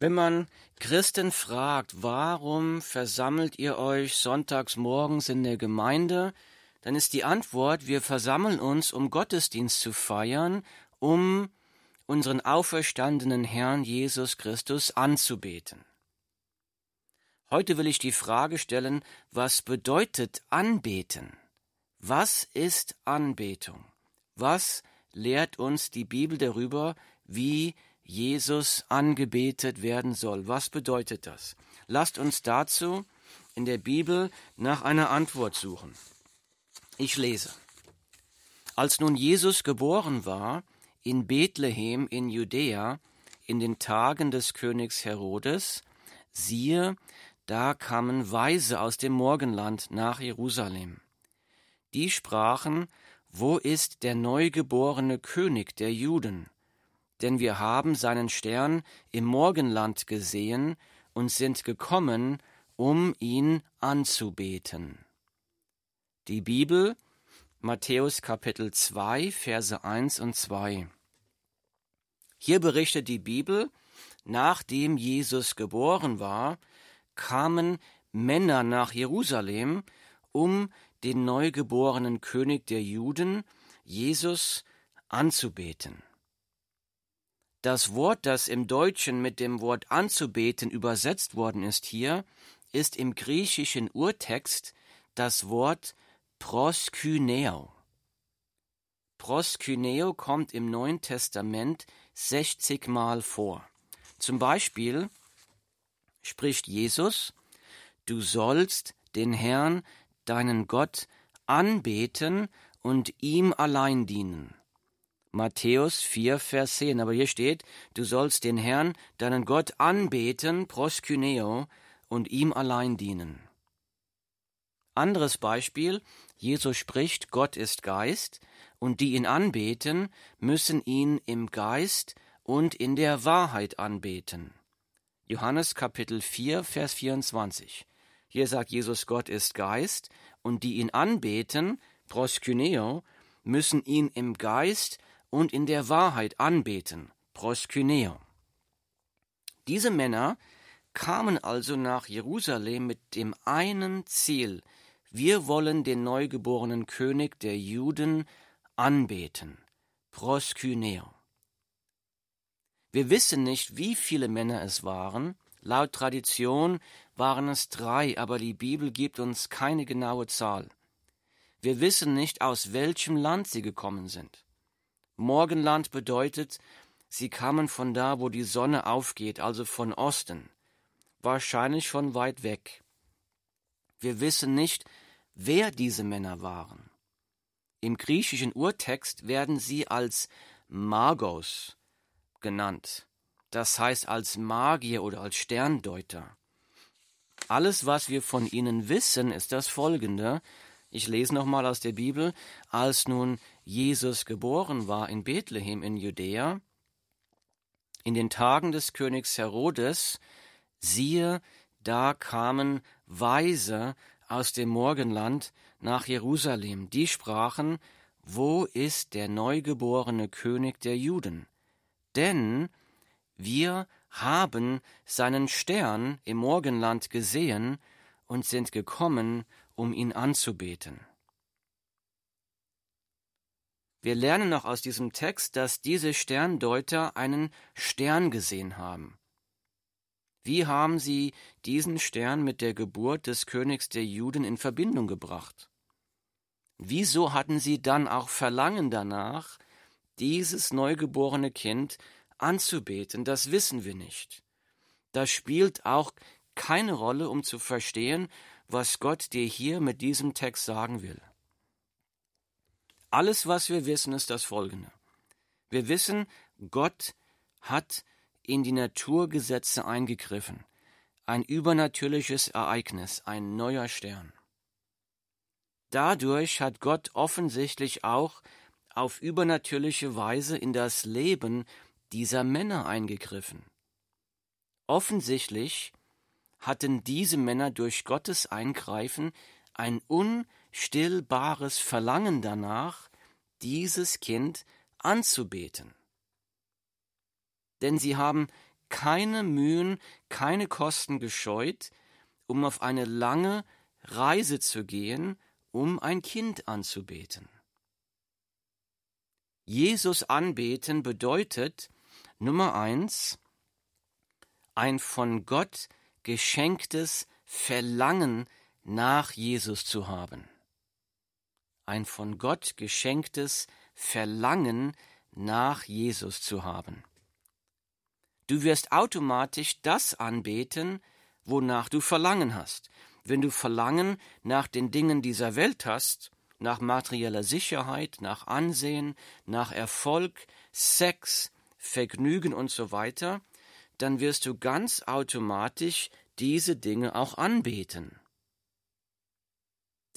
Wenn man Christen fragt, warum versammelt ihr euch sonntags morgens in der Gemeinde, dann ist die Antwort, wir versammeln uns, um Gottesdienst zu feiern, um unseren auferstandenen Herrn Jesus Christus anzubeten. Heute will ich die Frage stellen, was bedeutet anbeten? Was ist Anbetung? Was lehrt uns die Bibel darüber, wie Jesus angebetet werden soll. Was bedeutet das? Lasst uns dazu in der Bibel nach einer Antwort suchen. Ich lese. Als nun Jesus geboren war, in Bethlehem in Judäa, in den Tagen des Königs Herodes, siehe, da kamen Weise aus dem Morgenland nach Jerusalem. Die sprachen, wo ist der neugeborene König der Juden? Denn wir haben seinen Stern im Morgenland gesehen und sind gekommen, um ihn anzubeten. Die Bibel, Matthäus Kapitel 2, Verse 1 und 2. Hier berichtet die Bibel, nachdem Jesus geboren war, kamen Männer nach Jerusalem, um den neugeborenen König der Juden, Jesus, anzubeten. Das Wort, das im Deutschen mit dem Wort anzubeten übersetzt worden ist hier, ist im griechischen Urtext das Wort proskyneo. Proskyneo kommt im Neuen Testament 60 Mal vor. Zum Beispiel spricht Jesus, du sollst den Herrn, deinen Gott, anbeten und ihm allein dienen. Matthäus 4, Vers 10. Aber hier steht, du sollst den Herrn, deinen Gott, anbeten, proskyneo, und ihm allein dienen. Anderes Beispiel, Jesus spricht, Gott ist Geist, und die ihn anbeten, müssen ihn im Geist und in der Wahrheit anbeten. Johannes Kapitel 4, Vers 24. Hier sagt Jesus, Gott ist Geist, und die ihn anbeten, proskyneo, müssen ihn im Geist und in der Wahrheit anbeten, proskyneo. Diese Männer kamen also nach Jerusalem mit dem einen Ziel, wir wollen den neugeborenen König der Juden anbeten, proskyneo. Wir wissen nicht, wie viele Männer es waren, laut Tradition waren es drei, aber die Bibel gibt uns keine genaue Zahl. Wir wissen nicht, aus welchem Land sie gekommen sind. Morgenland bedeutet, sie kamen von da, wo die Sonne aufgeht, also von Osten, wahrscheinlich von weit weg. Wir wissen nicht, wer diese Männer waren. Im griechischen Urtext werden sie als Magos genannt, das heißt als Magier oder als Sterndeuter. Alles, was wir von ihnen wissen, ist das folgende. Ich lese nochmal aus der Bibel. Als nun Jesus geboren war in Bethlehem in Judäa, in den Tagen des Königs Herodes, siehe, da kamen Weise aus dem Morgenland nach Jerusalem, die sprachen, wo ist der neugeborene König der Juden? Denn wir haben seinen Stern im Morgenland gesehen und sind gekommen, um ihn anzubeten. Wir lernen noch aus diesem Text, dass diese Sterndeuter einen Stern gesehen haben. Wie haben sie diesen Stern mit der Geburt des Königs der Juden in Verbindung gebracht? Wieso hatten sie dann auch Verlangen danach, dieses neugeborene Kind anzubeten? Das wissen wir nicht. Das spielt auch keine Rolle, um zu verstehen, was Gott dir hier mit diesem Text sagen will. Alles, was wir wissen, ist das Folgende. Wir wissen, Gott hat in die Naturgesetze eingegriffen. Ein übernatürliches Ereignis, ein neuer Stern. Dadurch hat Gott offensichtlich auch auf übernatürliche Weise in das Leben dieser Männer eingegriffen. Offensichtlich hatten diese Männer durch Gottes Eingreifen ein unstillbares Verlangen danach, dieses Kind anzubeten. Denn sie haben keine Mühen, keine Kosten gescheut, um auf eine lange Reise zu gehen, um ein Kind anzubeten. Jesus anbeten bedeutet Nummer eins ein von Gott geschenktes Verlangen nach Jesus zu haben. Ein von Gott geschenktes Verlangen nach Jesus zu haben. Du wirst automatisch das anbeten, wonach du Verlangen hast. Wenn du Verlangen nach den Dingen dieser Welt hast, nach materieller Sicherheit, nach Ansehen, nach Erfolg, Sex, Vergnügen und so weiter, dann wirst du ganz automatisch diese Dinge auch anbeten.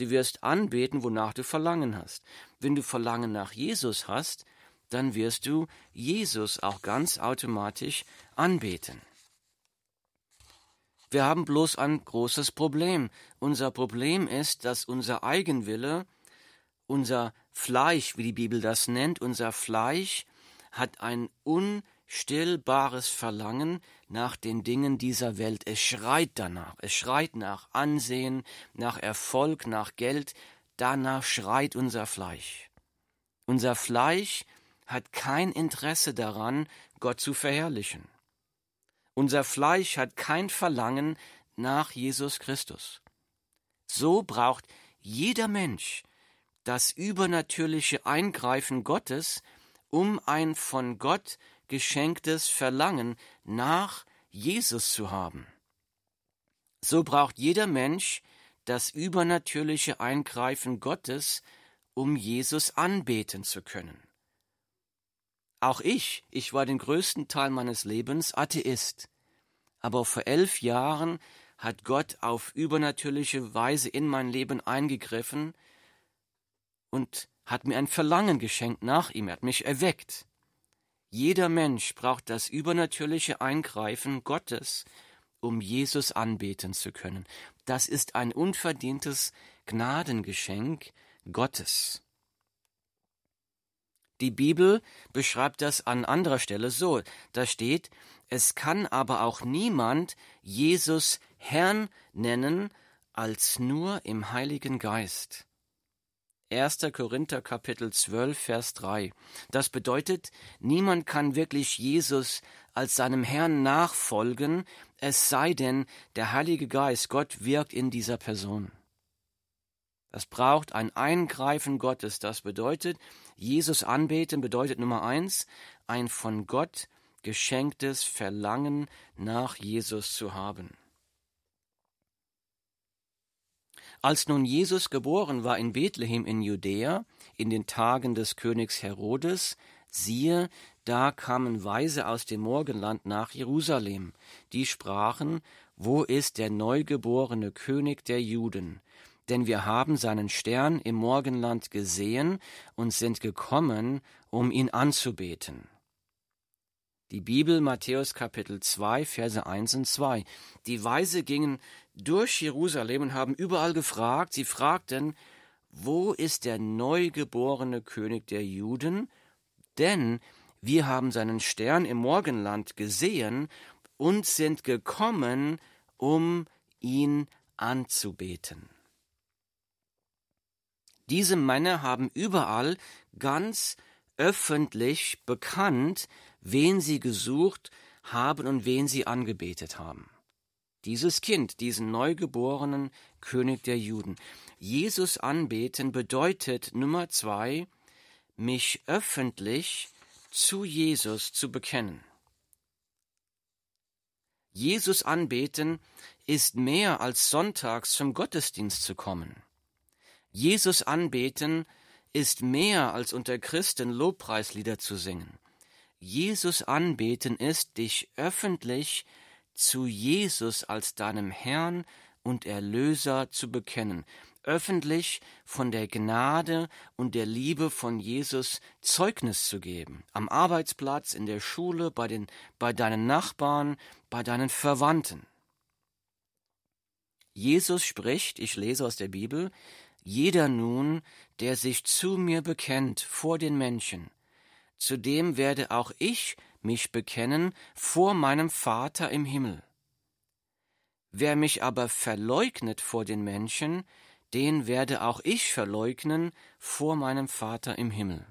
Du wirst anbeten, wonach du Verlangen hast. Wenn du Verlangen nach Jesus hast, dann wirst du Jesus auch ganz automatisch anbeten. Wir haben bloß ein großes Problem. Unser Problem ist, dass unser Eigenwille, unser Fleisch, wie die Bibel das nennt, unser Fleisch hat ein unstillbares Verlangen nach den Dingen dieser Welt. Es schreit danach. Es schreit nach Ansehen, nach Erfolg, nach Geld. Danach schreit unser Fleisch. Unser Fleisch hat kein Interesse daran, Gott zu verherrlichen. Unser Fleisch hat kein Verlangen nach Jesus Christus. So braucht jeder Mensch das übernatürliche Eingreifen Gottes, um ein von Gott geschenktes Verlangen nach Jesus zu haben. So braucht jeder Mensch das übernatürliche Eingreifen Gottes, um Jesus anbeten zu können. Auch ich, ich war den größten Teil meines Lebens Atheist. Aber vor elf Jahren hat Gott auf übernatürliche Weise in mein Leben eingegriffen und hat mir ein Verlangen geschenkt nach ihm, er hat mich erweckt. Jeder Mensch braucht das übernatürliche Eingreifen Gottes, um Jesus anbeten zu können. Das ist ein unverdientes Gnadengeschenk Gottes. Die Bibel beschreibt das an anderer Stelle so. Da steht, es kann aber auch niemand Jesus Herrn nennen, als nur im Heiligen Geist. 1. Korinther Kapitel 12, Vers 3. Das bedeutet, niemand kann wirklich Jesus als seinem Herrn nachfolgen, es sei denn, der Heilige Geist, Gott wirkt in dieser Person. Das braucht ein Eingreifen Gottes. Das bedeutet, Jesus anbeten bedeutet Nummer eins, ein von Gott geschenktes Verlangen nach Jesus zu haben. Als nun Jesus geboren war in Bethlehem in Judäa, in den Tagen des Königs Herodes, siehe, da kamen Weise aus dem Morgenland nach Jerusalem, die sprachen, wo ist der neugeborene König der Juden? denn wir haben seinen Stern im Morgenland gesehen und sind gekommen, um ihn anzubeten. Die Bibel Matthäus Kapitel 2 Verse 1 und 2. Die Weise gingen durch Jerusalem und haben überall gefragt, sie fragten, wo ist der neugeborene König der Juden? Denn wir haben seinen Stern im Morgenland gesehen und sind gekommen, um ihn anzubeten. Diese Männer haben überall ganz öffentlich bekannt, wen sie gesucht haben und wen sie angebetet haben. Dieses Kind, diesen neugeborenen König der Juden. Jesus anbeten bedeutet Nummer zwei, mich öffentlich zu Jesus zu bekennen. Jesus anbeten ist mehr als sonntags zum Gottesdienst zu kommen. Jesus anbeten ist mehr als unter Christen Lobpreislieder zu singen. Jesus anbeten ist, dich öffentlich zu Jesus als deinem Herrn und Erlöser zu bekennen, öffentlich von der Gnade und der Liebe von Jesus Zeugnis zu geben, am Arbeitsplatz, in der Schule, bei, den, bei deinen Nachbarn, bei deinen Verwandten. Jesus spricht, ich lese aus der Bibel, jeder nun, der sich zu mir bekennt vor den Menschen, zu dem werde auch ich mich bekennen vor meinem Vater im Himmel. Wer mich aber verleugnet vor den Menschen, den werde auch ich verleugnen vor meinem Vater im Himmel.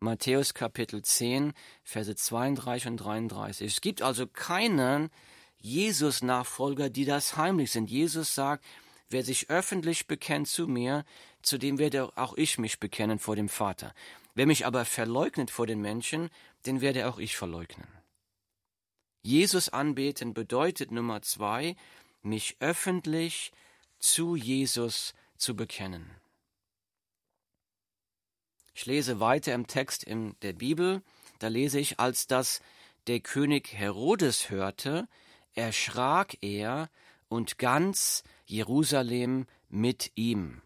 Matthäus Kapitel 10, Verse 32 und 33. Es gibt also keinen Jesus-Nachfolger, die das heimlich sind. Jesus sagt, wer sich öffentlich bekennt zu mir, zu dem werde auch ich mich bekennen vor dem Vater. Wer mich aber verleugnet vor den Menschen, den werde auch ich verleugnen. Jesus anbeten bedeutet Nummer zwei, mich öffentlich zu Jesus zu bekennen. Ich lese weiter im Text in der Bibel, da lese ich, als das der König Herodes hörte, erschrak er und ganz Jerusalem mit ihm.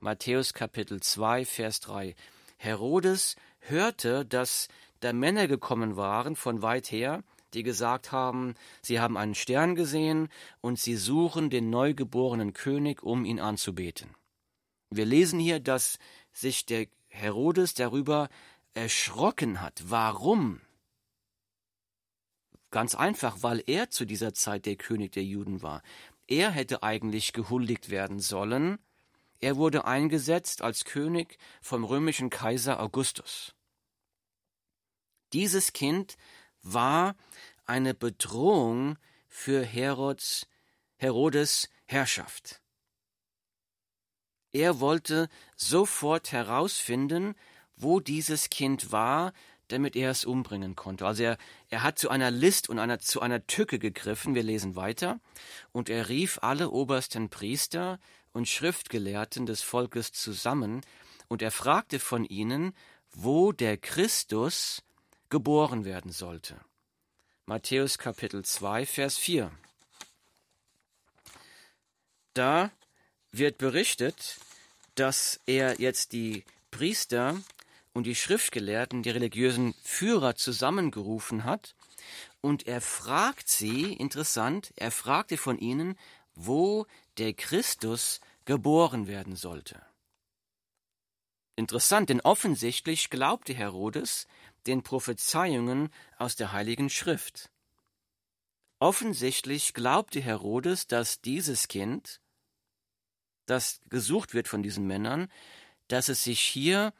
Matthäus Kapitel 2, Vers 3. Herodes hörte, dass da Männer gekommen waren von weit her, die gesagt haben, sie haben einen Stern gesehen und sie suchen den neugeborenen König, um ihn anzubeten. Wir lesen hier, dass sich der Herodes darüber erschrocken hat. Warum? Ganz einfach, weil er zu dieser Zeit der König der Juden war. Er hätte eigentlich gehuldigt werden sollen. Er wurde eingesetzt als König vom römischen Kaiser Augustus. Dieses Kind war eine Bedrohung für Herods, Herodes Herrschaft. Er wollte sofort herausfinden, wo dieses Kind war, damit er es umbringen konnte. Also er, er hat zu einer List und einer, zu einer Tücke gegriffen, wir lesen weiter, und er rief alle obersten Priester und Schriftgelehrten des Volkes zusammen, und er fragte von ihnen, wo der Christus geboren werden sollte. Matthäus Kapitel 2, Vers 4. Da wird berichtet, dass er jetzt die Priester und die Schriftgelehrten, die religiösen Führer zusammengerufen hat und er fragt sie, interessant, er fragte von ihnen, wo der Christus geboren werden sollte. Interessant, denn offensichtlich glaubte Herodes, den Prophezeiungen aus der Heiligen Schrift. Offensichtlich glaubte Herodes, dass dieses Kind, das gesucht wird von diesen Männern, dass es sich hier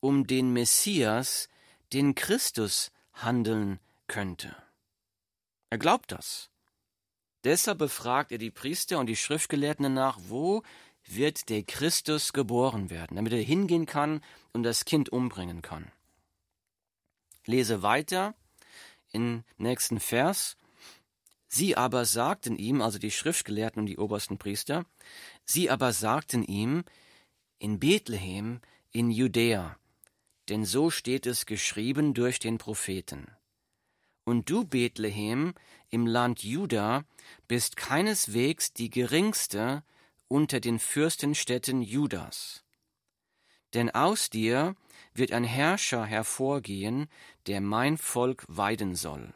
um den Messias, den Christus, handeln könnte. Er glaubt das. Deshalb befragt er die Priester und die Schriftgelehrten nach, wo wird der Christus geboren werden, damit er hingehen kann und das Kind umbringen kann lese weiter im nächsten Vers. Sie aber sagten ihm, also die Schriftgelehrten und die obersten Priester, sie aber sagten ihm, in Bethlehem, in Judäa, denn so steht es geschrieben durch den Propheten. Und du, Bethlehem, im Land Juda, bist keineswegs die geringste unter den Fürstenstädten Judas. Denn aus dir wird ein Herrscher hervorgehen, der mein Volk weiden soll.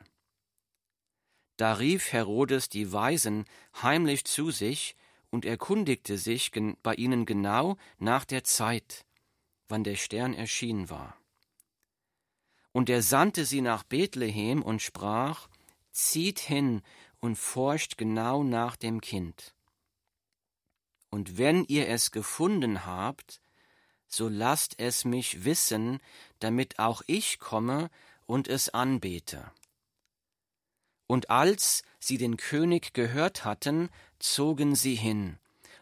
Da rief Herodes die Weisen heimlich zu sich und erkundigte sich bei ihnen genau nach der Zeit, wann der Stern erschienen war. Und er sandte sie nach Bethlehem und sprach, Zieht hin und forscht genau nach dem Kind. Und wenn ihr es gefunden habt, so lasst es mich wissen, damit auch ich komme und es anbete. Und als sie den König gehört hatten, zogen sie hin,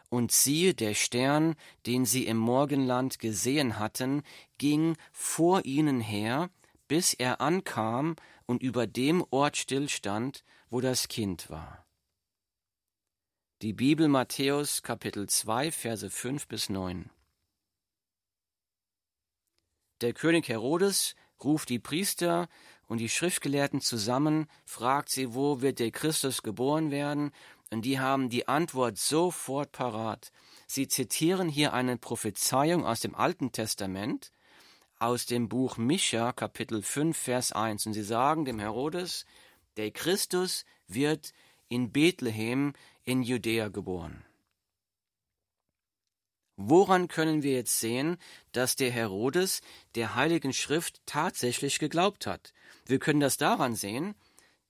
und siehe, der Stern, den sie im Morgenland gesehen hatten, ging vor ihnen her, bis er ankam und über dem Ort stillstand, wo das Kind war. Die Bibel Matthäus Kapitel 2 Verse 5 bis 9 der König Herodes ruft die Priester und die Schriftgelehrten zusammen, fragt sie, wo wird der Christus geboren werden, und die haben die Antwort sofort parat. Sie zitieren hier eine Prophezeiung aus dem Alten Testament, aus dem Buch Micha, Kapitel 5, Vers 1. Und sie sagen dem Herodes, der Christus wird in Bethlehem in Judäa geboren. Woran können wir jetzt sehen, dass der Herodes der Heiligen Schrift tatsächlich geglaubt hat? Wir können das daran sehen,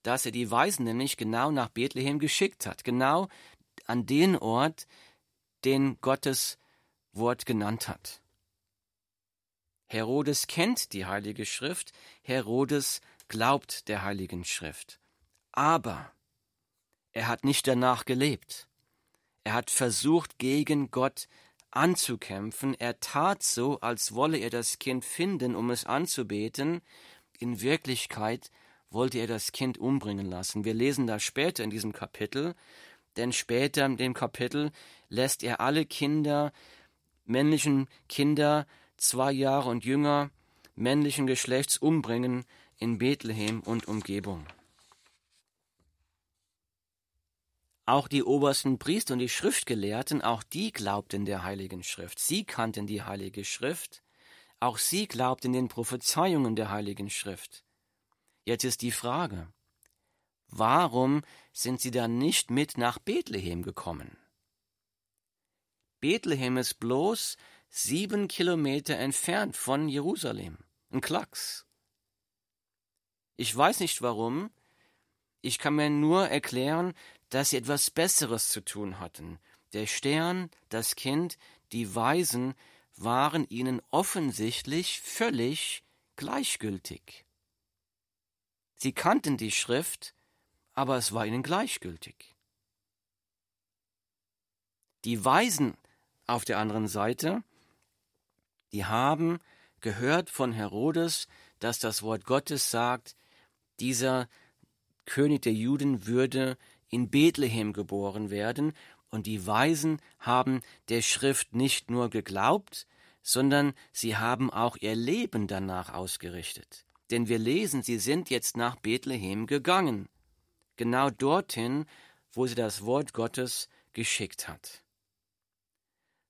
dass er die Weisen nämlich genau nach Bethlehem geschickt hat, genau an den Ort, den Gottes Wort genannt hat. Herodes kennt die Heilige Schrift, Herodes glaubt der Heiligen Schrift. Aber er hat nicht danach gelebt. Er hat versucht, gegen Gott anzukämpfen. Er tat so, als wolle er das Kind finden, um es anzubeten. In Wirklichkeit wollte er das Kind umbringen lassen. Wir lesen das später in diesem Kapitel, denn später in dem Kapitel lässt er alle Kinder, männlichen Kinder, zwei Jahre und jünger, männlichen Geschlechts umbringen in Bethlehem und Umgebung. Auch die obersten Priester und die Schriftgelehrten, auch die glaubten der Heiligen Schrift. Sie kannten die Heilige Schrift. Auch sie glaubten den Prophezeiungen der Heiligen Schrift. Jetzt ist die Frage, warum sind sie dann nicht mit nach Bethlehem gekommen? Bethlehem ist bloß sieben Kilometer entfernt von Jerusalem. Ein Klacks. Ich weiß nicht warum. Ich kann mir nur erklären, dass sie etwas Besseres zu tun hatten. Der Stern, das Kind, die Weisen waren ihnen offensichtlich völlig gleichgültig. Sie kannten die Schrift, aber es war ihnen gleichgültig. Die Weisen auf der anderen Seite, die haben gehört von Herodes, dass das Wort Gottes sagt, dieser König der Juden würde in Bethlehem geboren werden, und die Weisen haben der Schrift nicht nur geglaubt, sondern sie haben auch ihr Leben danach ausgerichtet. Denn wir lesen, sie sind jetzt nach Bethlehem gegangen, genau dorthin, wo sie das Wort Gottes geschickt hat.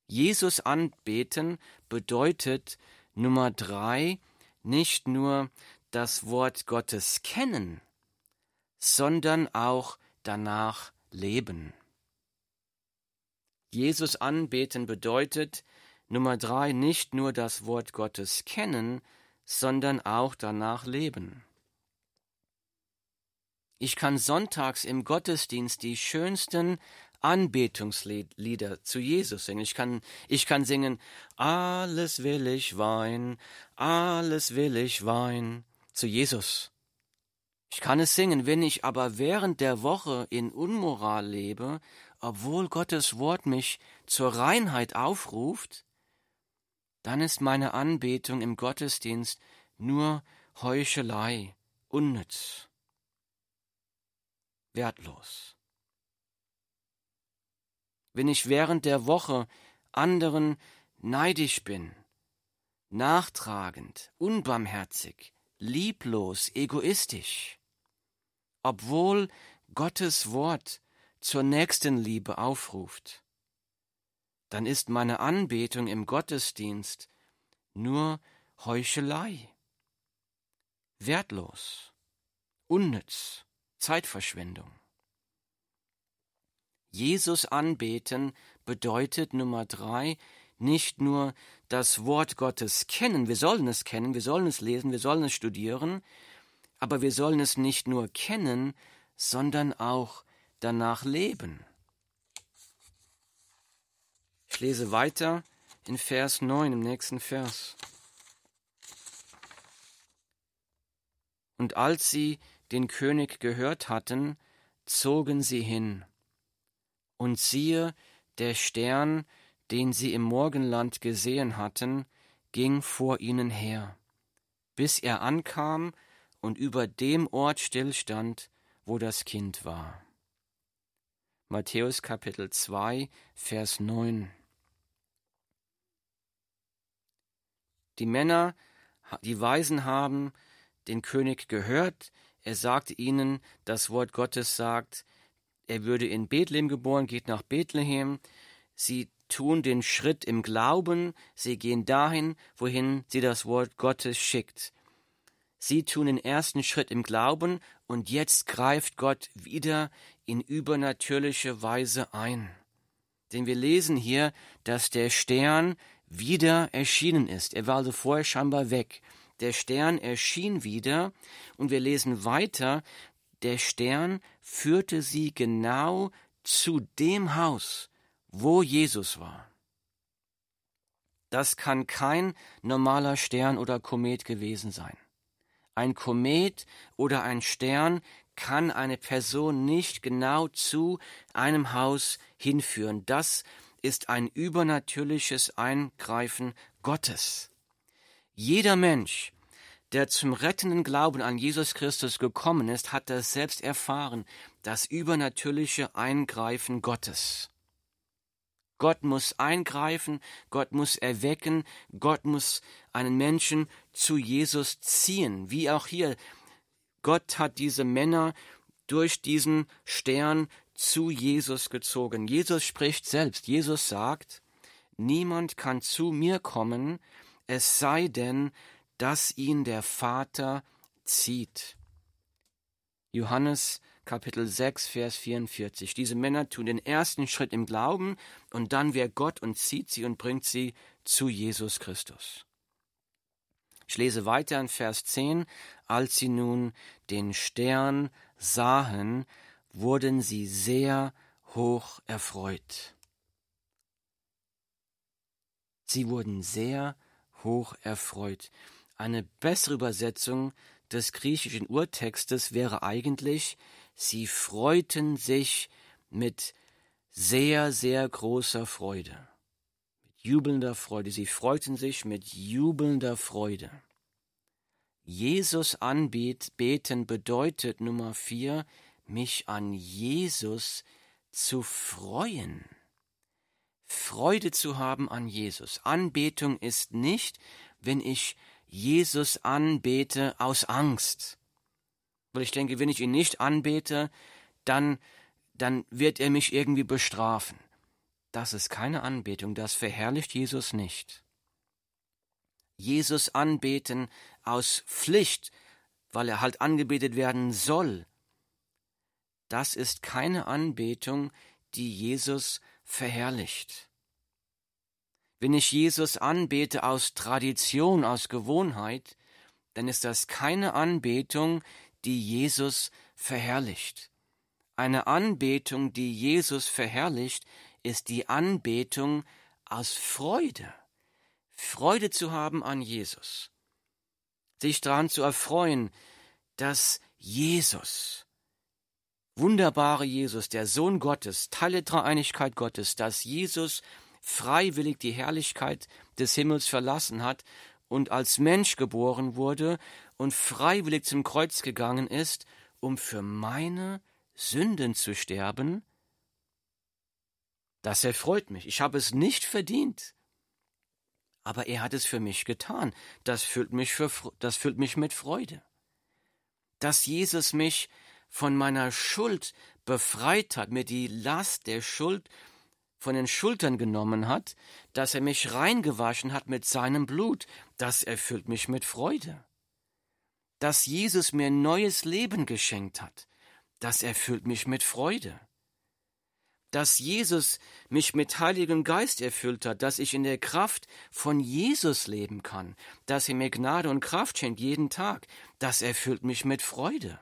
Jesus anbeten bedeutet Nummer drei nicht nur das Wort Gottes kennen, sondern auch danach leben. Jesus anbeten bedeutet Nummer drei nicht nur das Wort Gottes kennen, sondern auch danach leben. Ich kann sonntags im Gottesdienst die schönsten Anbetungslieder zu Jesus singen. Ich kann, ich kann singen, alles will ich wein, alles will ich wein, zu Jesus. Ich kann es singen, wenn ich aber während der Woche in Unmoral lebe, obwohl Gottes Wort mich zur Reinheit aufruft, dann ist meine Anbetung im Gottesdienst nur Heuchelei, unnütz, wertlos. Wenn ich während der Woche anderen neidisch bin, nachtragend, unbarmherzig, lieblos, egoistisch, obwohl Gottes Wort zur Nächstenliebe aufruft, dann ist meine Anbetung im Gottesdienst nur Heuchelei, wertlos, unnütz, Zeitverschwendung. Jesus anbeten bedeutet Nummer drei nicht nur das Wort Gottes kennen, wir sollen es kennen, wir sollen es lesen, wir sollen es studieren, aber wir sollen es nicht nur kennen, sondern auch danach leben. Ich lese weiter in Vers 9 im nächsten Vers. Und als sie den König gehört hatten, zogen sie hin. Und siehe, der Stern, den sie im Morgenland gesehen hatten, ging vor ihnen her, bis er ankam und über dem Ort stillstand, wo das Kind war. Matthäus Kapitel 2, Vers 9. Die Männer, die Weisen haben den König gehört, er sagte ihnen, das Wort Gottes sagt, er würde in Bethlehem geboren, geht nach Bethlehem. Sie tun den Schritt im Glauben, sie gehen dahin, wohin sie das Wort Gottes schickt. Sie tun den ersten Schritt im Glauben und jetzt greift Gott wieder in übernatürliche Weise ein. Denn wir lesen hier, dass der Stern wieder erschienen ist. Er war also vorher scheinbar weg. Der Stern erschien wieder und wir lesen weiter, der Stern führte sie genau zu dem Haus, wo Jesus war. Das kann kein normaler Stern oder Komet gewesen sein. Ein Komet oder ein Stern kann eine Person nicht genau zu einem Haus hinführen. Das ist ein übernatürliches Eingreifen Gottes. Jeder Mensch, der zum rettenden Glauben an Jesus Christus gekommen ist, hat das selbst erfahren, das übernatürliche Eingreifen Gottes. Gott muss eingreifen, Gott muss erwecken, Gott muss einen Menschen zu Jesus ziehen, wie auch hier. Gott hat diese Männer durch diesen Stern zu Jesus gezogen. Jesus spricht selbst. Jesus sagt, niemand kann zu mir kommen, es sei denn, dass ihn der Vater zieht. Johannes Kapitel 6, Vers 44. Diese Männer tun den ersten Schritt im Glauben und dann wer Gott und zieht sie und bringt sie zu Jesus Christus. Ich lese weiter in Vers 10. Als sie nun den Stern sahen, wurden sie sehr hoch erfreut. Sie wurden sehr hoch erfreut. Eine bessere Übersetzung des griechischen Urtextes wäre eigentlich, sie freuten sich mit sehr, sehr großer Freude, mit jubelnder Freude. Sie freuten sich mit jubelnder Freude. Jesus anbeten bedeutet Nummer vier, mich an Jesus zu freuen. Freude zu haben an Jesus. Anbetung ist nicht, wenn ich Jesus anbete aus Angst. Weil ich denke, wenn ich ihn nicht anbete, dann, dann wird er mich irgendwie bestrafen. Das ist keine Anbetung, das verherrlicht Jesus nicht. Jesus anbeten aus Pflicht, weil er halt angebetet werden soll, das ist keine Anbetung, die Jesus verherrlicht. Wenn ich Jesus anbete aus Tradition, aus Gewohnheit, dann ist das keine Anbetung, die Jesus verherrlicht. Eine Anbetung, die Jesus verherrlicht, ist die Anbetung aus Freude. Freude zu haben an Jesus. Sich daran zu erfreuen, dass Jesus, wunderbare Jesus, der Sohn Gottes, Teil der Dreieinigkeit Gottes, dass Jesus freiwillig die Herrlichkeit des Himmels verlassen hat und als Mensch geboren wurde und freiwillig zum Kreuz gegangen ist, um für meine Sünden zu sterben, das erfreut mich. Ich habe es nicht verdient. Aber er hat es für mich getan. Das füllt mich, für, das füllt mich mit Freude. Dass Jesus mich von meiner Schuld befreit hat, mir die Last der Schuld von den Schultern genommen hat, dass er mich reingewaschen hat mit seinem Blut, das erfüllt mich mit Freude. Dass Jesus mir neues Leben geschenkt hat, das erfüllt mich mit Freude. Dass Jesus mich mit Heiligem Geist erfüllt hat, dass ich in der Kraft von Jesus leben kann, dass er mir Gnade und Kraft schenkt jeden Tag, das erfüllt mich mit Freude.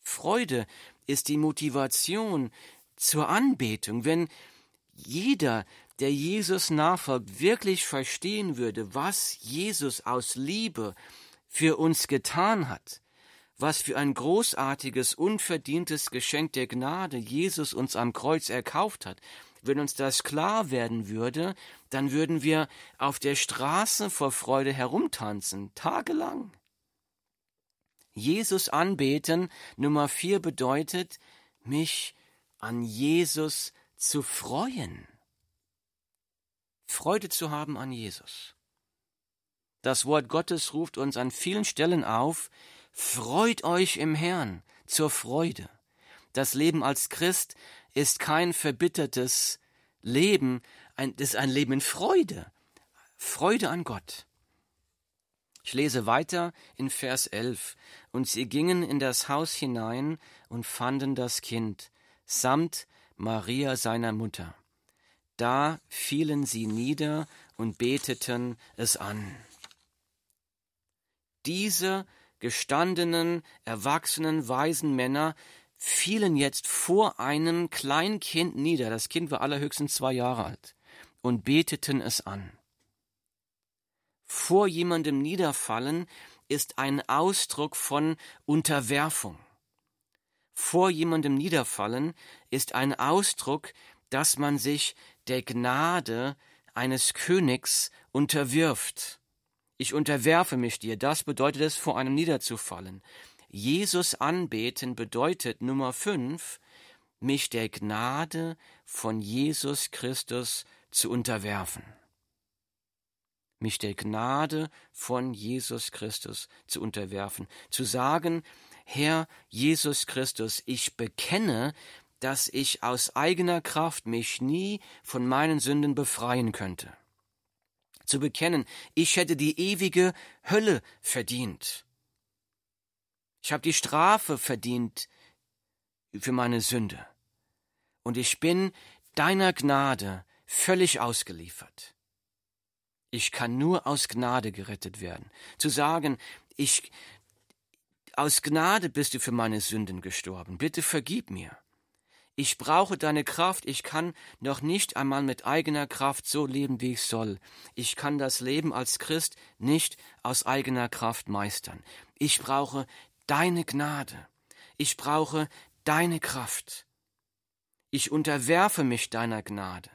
Freude ist die Motivation, zur Anbetung, wenn jeder, der Jesus nachfolgt, wirklich verstehen würde, was Jesus aus Liebe für uns getan hat, was für ein großartiges, unverdientes Geschenk der Gnade Jesus uns am Kreuz erkauft hat, wenn uns das klar werden würde, dann würden wir auf der Straße vor Freude herumtanzen, tagelang. Jesus anbeten, Nummer vier bedeutet, mich an Jesus zu freuen. Freude zu haben an Jesus. Das Wort Gottes ruft uns an vielen Stellen auf, freut euch im Herrn zur Freude. Das Leben als Christ ist kein verbittertes Leben, ein, ist ein Leben in Freude. Freude an Gott. Ich lese weiter in Vers 11. Und sie gingen in das Haus hinein und fanden das Kind, samt Maria seiner Mutter. Da fielen sie nieder und beteten es an. Diese gestandenen, erwachsenen, weisen Männer fielen jetzt vor einem Kleinkind nieder, das Kind war allerhöchstens zwei Jahre alt, und beteten es an. Vor jemandem niederfallen ist ein Ausdruck von Unterwerfung. Vor jemandem niederfallen ist ein Ausdruck, dass man sich der Gnade eines Königs unterwirft. Ich unterwerfe mich dir, das bedeutet es, vor einem niederzufallen. Jesus anbeten bedeutet Nummer fünf, mich der Gnade von Jesus Christus zu unterwerfen. Mich der Gnade von Jesus Christus zu unterwerfen. Zu sagen, Herr Jesus Christus, ich bekenne, dass ich aus eigener Kraft mich nie von meinen Sünden befreien könnte. Zu bekennen, ich hätte die ewige Hölle verdient. Ich habe die Strafe verdient für meine Sünde. Und ich bin deiner Gnade völlig ausgeliefert. Ich kann nur aus Gnade gerettet werden. Zu sagen, ich, aus Gnade bist du für meine Sünden gestorben. Bitte vergib mir. Ich brauche deine Kraft, ich kann noch nicht einmal mit eigener Kraft so leben, wie ich soll. Ich kann das Leben als Christ nicht aus eigener Kraft meistern. Ich brauche deine Gnade. Ich brauche deine Kraft. Ich unterwerfe mich deiner Gnade.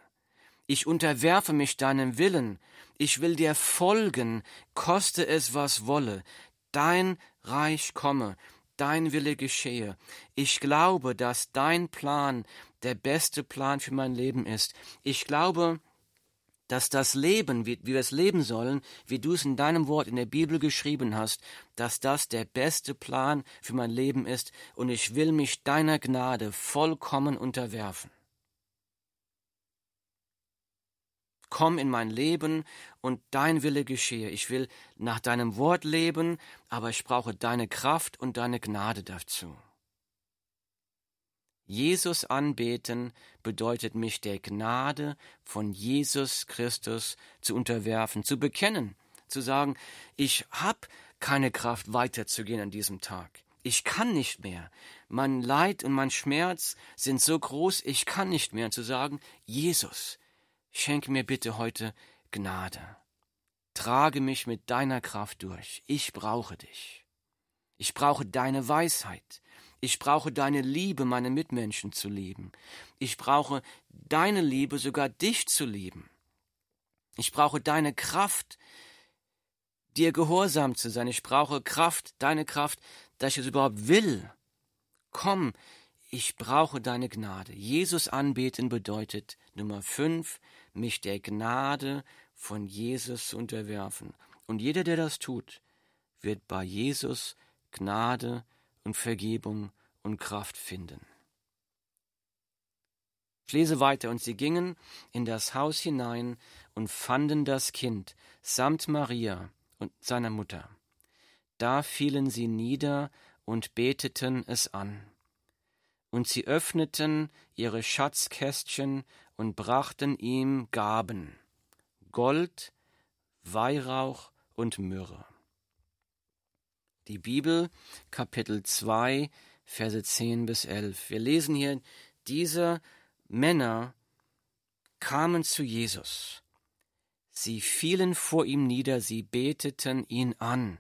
Ich unterwerfe mich deinem Willen. Ich will dir folgen, koste es was wolle. Dein Reich komme, dein Wille geschehe. Ich glaube, dass dein Plan der beste Plan für mein Leben ist. Ich glaube, dass das Leben, wie, wie wir es leben sollen, wie du es in deinem Wort in der Bibel geschrieben hast, dass das der beste Plan für mein Leben ist, und ich will mich deiner Gnade vollkommen unterwerfen. Komm in mein Leben und dein Wille geschehe. Ich will nach deinem Wort leben, aber ich brauche deine Kraft und deine Gnade dazu. Jesus anbeten bedeutet mich der Gnade von Jesus Christus zu unterwerfen, zu bekennen, zu sagen, ich hab keine Kraft weiterzugehen an diesem Tag. Ich kann nicht mehr. Mein Leid und mein Schmerz sind so groß, ich kann nicht mehr. Und zu sagen, Jesus, schenke mir bitte heute Gnade. Trage mich mit deiner Kraft durch. Ich brauche dich. Ich brauche deine Weisheit. Ich brauche deine Liebe, meine Mitmenschen zu lieben. Ich brauche deine Liebe, sogar dich zu lieben. Ich brauche deine Kraft, dir gehorsam zu sein. Ich brauche Kraft, deine Kraft, dass ich es überhaupt will. Komm, ich brauche deine Gnade. Jesus anbeten bedeutet Nummer fünf, mich der Gnade von Jesus unterwerfen. Und jeder, der das tut, wird bei Jesus Gnade und Vergebung und Kraft finden. Ich lese weiter, und sie gingen in das Haus hinein und fanden das Kind samt Maria und seiner Mutter. Da fielen sie nieder und beteten es an. Und sie öffneten ihre Schatzkästchen und brachten ihm Gaben, Gold, Weihrauch und Myrrhe. Die Bibel, Kapitel 2, Verse 10 bis 11. Wir lesen hier, diese Männer kamen zu Jesus. Sie fielen vor ihm nieder, sie beteten ihn an.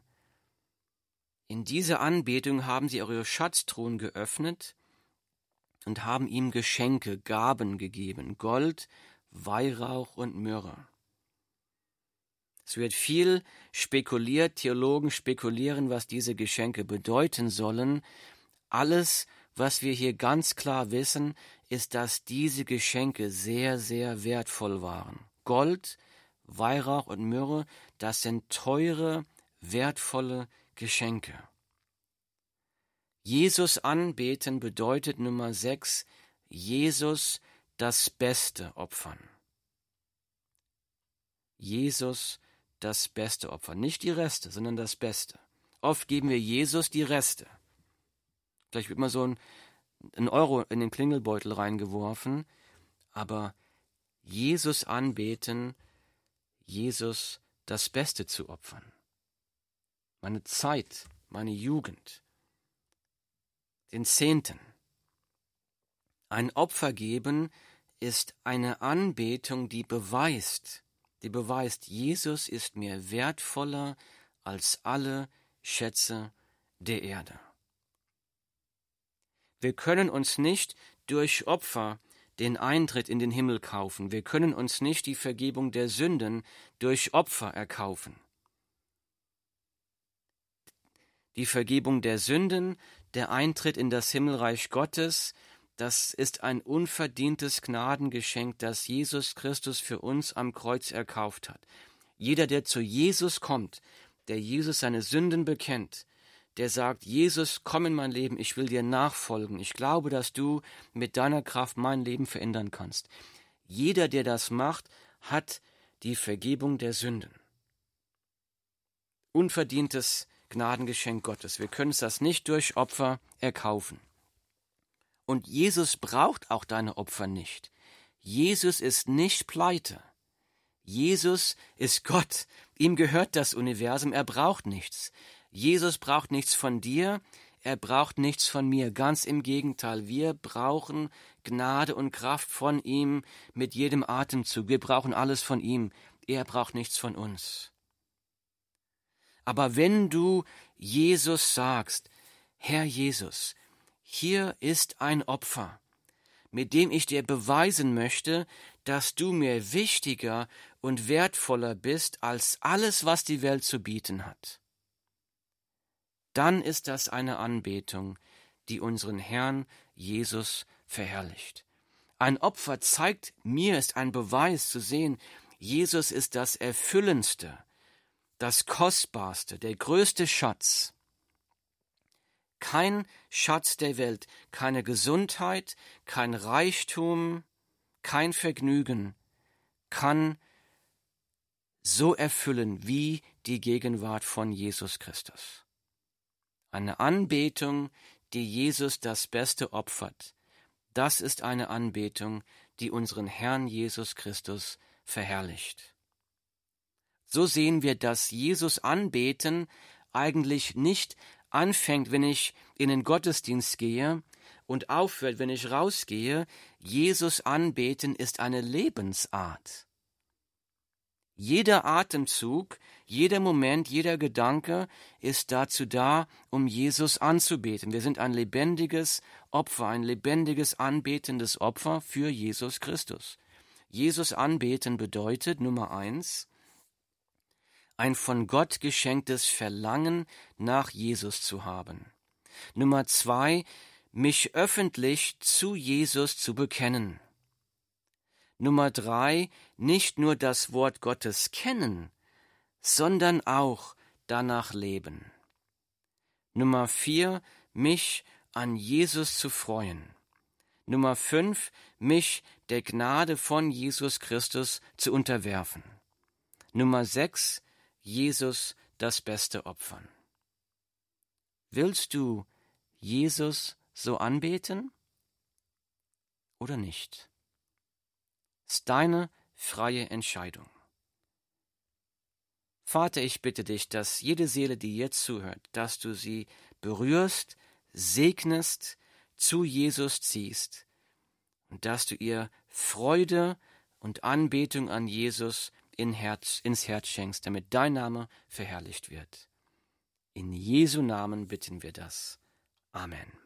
In dieser Anbetung haben sie ihre Schatztruhen geöffnet und haben ihm Geschenke, Gaben gegeben, Gold, Weihrauch und Myrrhe. Es wird viel spekuliert, Theologen spekulieren, was diese Geschenke bedeuten sollen. Alles, was wir hier ganz klar wissen, ist, dass diese Geschenke sehr, sehr wertvoll waren. Gold, Weihrauch und Myrrhe, das sind teure, wertvolle Geschenke. Jesus anbeten bedeutet Nummer sechs, Jesus das Beste opfern. Jesus das beste Opfer. Nicht die Reste, sondern das Beste. Oft geben wir Jesus die Reste. Vielleicht wird mal so ein, einen Euro in den Klingelbeutel reingeworfen, aber Jesus anbeten, Jesus das Beste zu opfern. Meine Zeit, meine Jugend, den Zehnten. Ein Opfer geben ist eine Anbetung, die beweist, die beweist, Jesus ist mir wertvoller als alle Schätze der Erde. Wir können uns nicht durch Opfer den Eintritt in den Himmel kaufen. Wir können uns nicht die Vergebung der Sünden durch Opfer erkaufen. Die Vergebung der Sünden, der Eintritt in das Himmelreich Gottes, das ist ein unverdientes Gnadengeschenk, das Jesus Christus für uns am Kreuz erkauft hat. Jeder, der zu Jesus kommt, der Jesus seine Sünden bekennt, der sagt, Jesus, komm in mein Leben, ich will dir nachfolgen, ich glaube, dass du mit deiner Kraft mein Leben verändern kannst. Jeder, der das macht, hat die Vergebung der Sünden. Unverdientes Gnadengeschenk Gottes. Wir können es das nicht durch Opfer erkaufen. Und Jesus braucht auch deine Opfer nicht. Jesus ist nicht pleite. Jesus ist Gott. Ihm gehört das Universum. Er braucht nichts. Jesus braucht nichts von dir. Er braucht nichts von mir. Ganz im Gegenteil. Wir brauchen Gnade und Kraft von ihm mit jedem Atemzug. Wir brauchen alles von ihm. Er braucht nichts von uns. Aber wenn du Jesus sagst, Herr Jesus, hier ist ein Opfer, mit dem ich dir beweisen möchte, dass du mir wichtiger und wertvoller bist als alles, was die Welt zu bieten hat. Dann ist das eine Anbetung, die unseren Herrn Jesus verherrlicht. Ein Opfer zeigt mir, ist ein Beweis zu sehen, Jesus ist das Erfüllendste, das Kostbarste, der größte Schatz, kein Schatz der Welt, keine Gesundheit, kein Reichtum, kein Vergnügen kann so erfüllen wie die Gegenwart von Jesus Christus. Eine Anbetung, die Jesus das Beste opfert, das ist eine Anbetung, die unseren Herrn Jesus Christus verherrlicht. So sehen wir, dass Jesus anbeten eigentlich nicht anfängt, wenn ich in den Gottesdienst gehe und aufhört, wenn ich rausgehe, Jesus anbeten ist eine Lebensart. Jeder Atemzug, jeder Moment, jeder Gedanke ist dazu da, um Jesus anzubeten. Wir sind ein lebendiges Opfer, ein lebendiges anbetendes Opfer für Jesus Christus. Jesus anbeten bedeutet Nummer eins, ein von Gott geschenktes Verlangen nach Jesus zu haben. Nummer zwei, mich öffentlich zu Jesus zu bekennen. Nummer drei, nicht nur das Wort Gottes kennen, sondern auch danach leben. Nummer vier, mich an Jesus zu freuen. Nummer fünf, mich der Gnade von Jesus Christus zu unterwerfen. Nummer sechs, Jesus das Beste opfern. Willst du Jesus so anbeten oder nicht? Ist deine freie Entscheidung. Vater, ich bitte dich, dass jede Seele, die jetzt zuhört, dass du sie berührst, segnest, zu Jesus ziehst und dass du ihr Freude und Anbetung an Jesus in Herz, ins Herz schenkst, damit dein Name verherrlicht wird. In Jesu Namen bitten wir das. Amen.